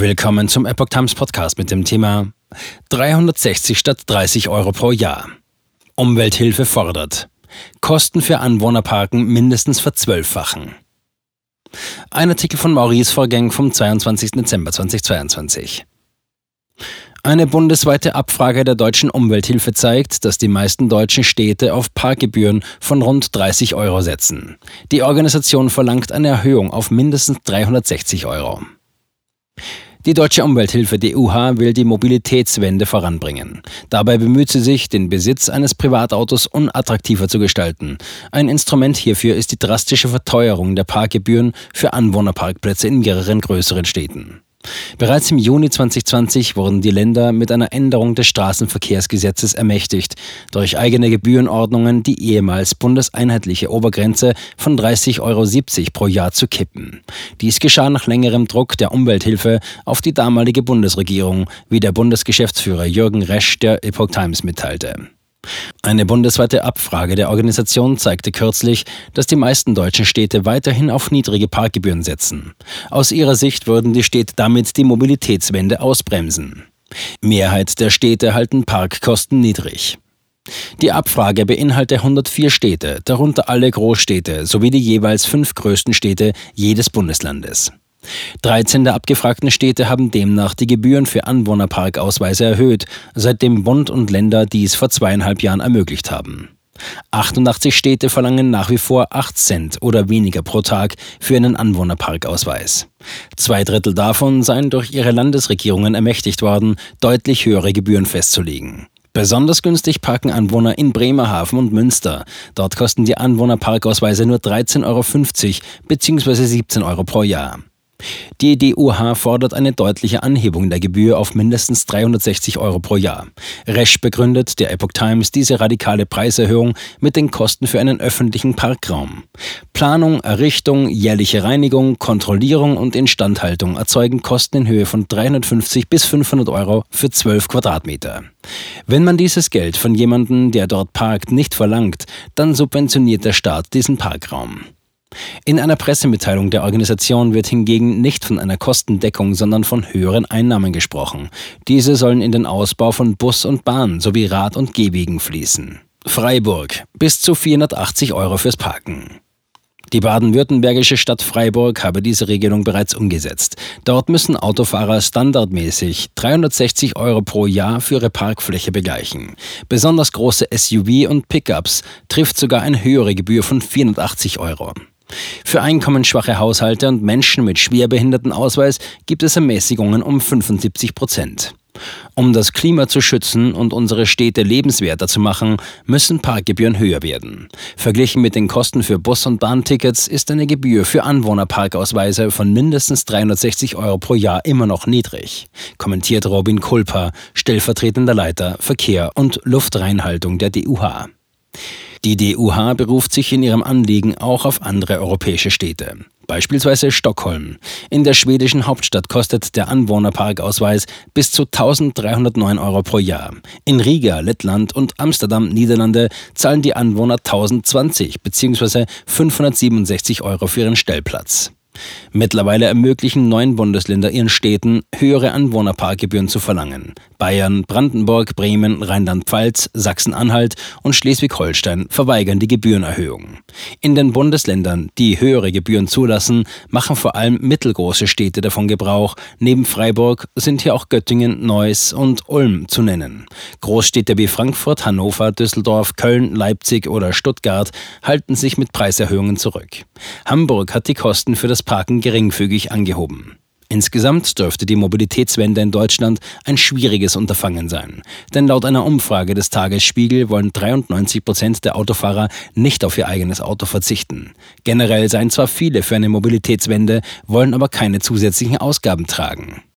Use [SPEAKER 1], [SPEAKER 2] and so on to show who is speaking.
[SPEAKER 1] Willkommen zum Epoch Times Podcast mit dem Thema 360 statt 30 Euro pro Jahr. Umwelthilfe fordert. Kosten für Anwohnerparken mindestens verzwölffachen. Ein Artikel von Maurice Vorgäng vom 22. Dezember 2022. Eine bundesweite Abfrage der deutschen Umwelthilfe zeigt, dass die meisten deutschen Städte auf Parkgebühren von rund 30 Euro setzen. Die Organisation verlangt eine Erhöhung auf mindestens 360 Euro. Die Deutsche Umwelthilfe DUH will die Mobilitätswende voranbringen. Dabei bemüht sie sich, den Besitz eines Privatautos unattraktiver zu gestalten. Ein Instrument hierfür ist die drastische Verteuerung der Parkgebühren für Anwohnerparkplätze in mehreren größeren Städten. Bereits im Juni 2020 wurden die Länder mit einer Änderung des Straßenverkehrsgesetzes ermächtigt, durch eigene Gebührenordnungen die ehemals bundeseinheitliche Obergrenze von 30,70 Euro pro Jahr zu kippen. Dies geschah nach längerem Druck der Umwelthilfe auf die damalige Bundesregierung, wie der Bundesgeschäftsführer Jürgen Resch der Epoch Times mitteilte. Eine bundesweite Abfrage der Organisation zeigte kürzlich, dass die meisten deutschen Städte weiterhin auf niedrige Parkgebühren setzen. Aus ihrer Sicht würden die Städte damit die Mobilitätswende ausbremsen. Mehrheit der Städte halten Parkkosten niedrig. Die Abfrage beinhalte 104 Städte, darunter alle Großstädte sowie die jeweils fünf größten Städte jedes Bundeslandes. 13 der abgefragten Städte haben demnach die Gebühren für Anwohnerparkausweise erhöht, seitdem Bund und Länder dies vor zweieinhalb Jahren ermöglicht haben. 88 Städte verlangen nach wie vor 8 Cent oder weniger pro Tag für einen Anwohnerparkausweis. Zwei Drittel davon seien durch ihre Landesregierungen ermächtigt worden, deutlich höhere Gebühren festzulegen. Besonders günstig parken Anwohner in Bremerhaven und Münster. Dort kosten die Anwohnerparkausweise nur 13,50 Euro bzw. 17 Euro pro Jahr. Die DUH fordert eine deutliche Anhebung der Gebühr auf mindestens 360 Euro pro Jahr. Resch begründet der Epoch Times diese radikale Preiserhöhung mit den Kosten für einen öffentlichen Parkraum. Planung, Errichtung, jährliche Reinigung, Kontrollierung und Instandhaltung erzeugen Kosten in Höhe von 350 bis 500 Euro für 12 Quadratmeter. Wenn man dieses Geld von jemandem, der dort parkt, nicht verlangt, dann subventioniert der Staat diesen Parkraum. In einer Pressemitteilung der Organisation wird hingegen nicht von einer Kostendeckung, sondern von höheren Einnahmen gesprochen. Diese sollen in den Ausbau von Bus und Bahn sowie Rad- und Gehwegen fließen. Freiburg bis zu 480 Euro fürs Parken. Die baden-württembergische Stadt Freiburg habe diese Regelung bereits umgesetzt. Dort müssen Autofahrer standardmäßig 360 Euro pro Jahr für ihre Parkfläche begleichen. Besonders große SUV und Pickups trifft sogar eine höhere Gebühr von 480 Euro. Für einkommensschwache Haushalte und Menschen mit Schwerbehindertenausweis gibt es Ermäßigungen um 75 Prozent. Um das Klima zu schützen und unsere Städte lebenswerter zu machen, müssen Parkgebühren höher werden. Verglichen mit den Kosten für Bus- und Bahntickets ist eine Gebühr für Anwohnerparkausweise von mindestens 360 Euro pro Jahr immer noch niedrig, kommentiert Robin Kulpa, stellvertretender Leiter Verkehr und Luftreinhaltung der DUH. Die DUH beruft sich in ihrem Anliegen auch auf andere europäische Städte. Beispielsweise Stockholm. In der schwedischen Hauptstadt kostet der Anwohnerparkausweis bis zu 1309 Euro pro Jahr. In Riga, Lettland und Amsterdam, Niederlande zahlen die Anwohner 1020 bzw. 567 Euro für ihren Stellplatz. Mittlerweile ermöglichen neun Bundesländer ihren Städten, höhere Anwohnerparkgebühren zu verlangen. Bayern, Brandenburg, Bremen, Rheinland-Pfalz, Sachsen-Anhalt und Schleswig-Holstein verweigern die Gebührenerhöhung. In den Bundesländern, die höhere Gebühren zulassen, machen vor allem mittelgroße Städte davon Gebrauch. Neben Freiburg sind hier auch Göttingen, Neuss und Ulm zu nennen. Großstädte wie Frankfurt, Hannover, Düsseldorf, Köln, Leipzig oder Stuttgart halten sich mit Preiserhöhungen zurück. Hamburg hat die Kosten für das Parken geringfügig angehoben. Insgesamt dürfte die Mobilitätswende in Deutschland ein schwieriges Unterfangen sein. Denn laut einer Umfrage des Tagesspiegel wollen 93 Prozent der Autofahrer nicht auf ihr eigenes Auto verzichten. Generell seien zwar viele für eine Mobilitätswende, wollen aber keine zusätzlichen Ausgaben tragen.